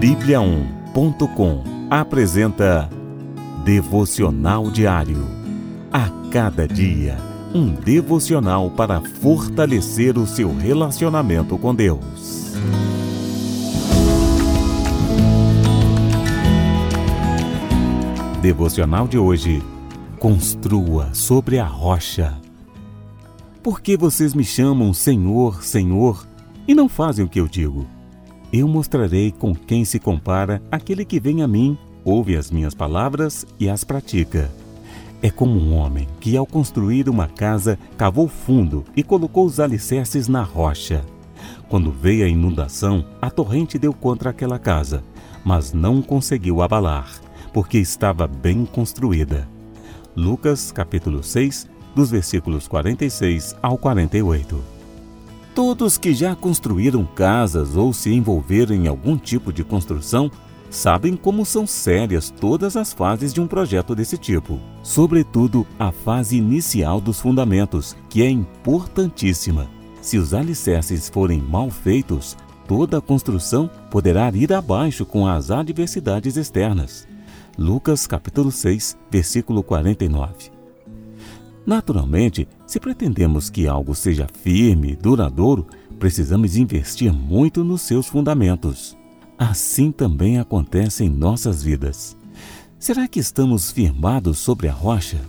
Bíblia1.com apresenta Devocional Diário. A cada dia, um devocional para fortalecer o seu relacionamento com Deus. Devocional de hoje. Construa sobre a rocha. Por que vocês me chamam Senhor, Senhor e não fazem o que eu digo? Eu mostrarei com quem se compara aquele que vem a mim, ouve as minhas palavras e as pratica. É como um homem que, ao construir uma casa, cavou fundo e colocou os alicerces na rocha. Quando veio a inundação, a torrente deu contra aquela casa, mas não conseguiu abalar, porque estava bem construída. Lucas capítulo 6, dos versículos 46 ao 48. Todos que já construíram casas ou se envolveram em algum tipo de construção sabem como são sérias todas as fases de um projeto desse tipo, sobretudo a fase inicial dos fundamentos, que é importantíssima. Se os alicerces forem mal feitos, toda a construção poderá ir abaixo com as adversidades externas. Lucas capítulo 6, versículo 49. Naturalmente, se pretendemos que algo seja firme e duradouro, precisamos investir muito nos seus fundamentos. Assim também acontece em nossas vidas. Será que estamos firmados sobre a rocha?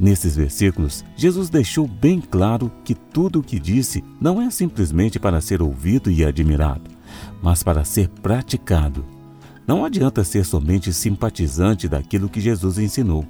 Nesses versículos, Jesus deixou bem claro que tudo o que disse não é simplesmente para ser ouvido e admirado, mas para ser praticado. Não adianta ser somente simpatizante daquilo que Jesus ensinou.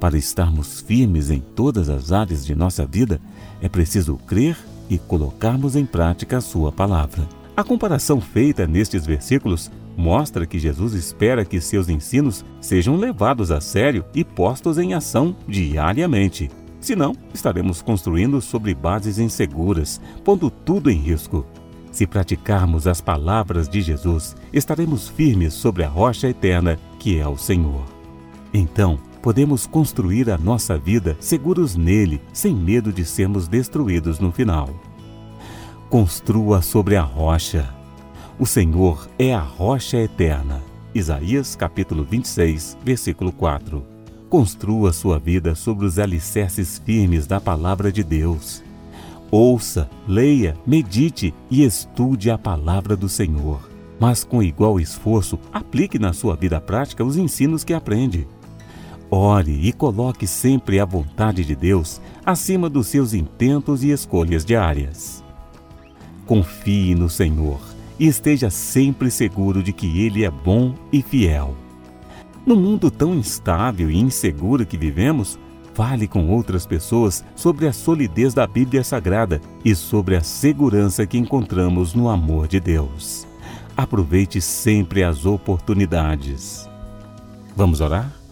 Para estarmos firmes em todas as áreas de nossa vida, é preciso crer e colocarmos em prática a Sua palavra. A comparação feita nestes versículos mostra que Jesus espera que seus ensinos sejam levados a sério e postos em ação diariamente. Senão, estaremos construindo sobre bases inseguras, pondo tudo em risco. Se praticarmos as palavras de Jesus, estaremos firmes sobre a rocha eterna que é o Senhor. Então, podemos construir a nossa vida seguros nele, sem medo de sermos destruídos no final. Construa sobre a rocha. O Senhor é a rocha eterna. Isaías capítulo 26, versículo 4. Construa sua vida sobre os alicerces firmes da palavra de Deus. Ouça, leia, medite e estude a palavra do Senhor. Mas com igual esforço, aplique na sua vida prática os ensinos que aprende. Ore e coloque sempre a vontade de Deus acima dos seus intentos e escolhas diárias. Confie no Senhor e esteja sempre seguro de que Ele é bom e fiel. No mundo tão instável e inseguro que vivemos, fale com outras pessoas sobre a solidez da Bíblia Sagrada e sobre a segurança que encontramos no amor de Deus. Aproveite sempre as oportunidades. Vamos orar?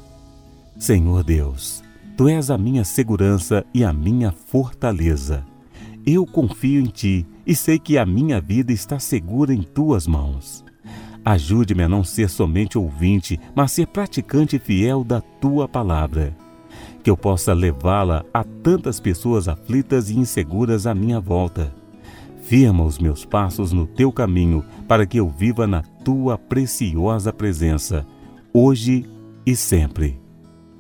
Senhor Deus, Tu és a minha segurança e a minha fortaleza. Eu confio em Ti e sei que a minha vida está segura em Tuas mãos. Ajude-me a não ser somente ouvinte, mas ser praticante fiel da Tua palavra. Que eu possa levá-la a tantas pessoas aflitas e inseguras à minha volta. Firma os meus passos no Teu caminho para que eu viva na Tua preciosa presença, hoje e sempre.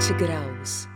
Sete graus.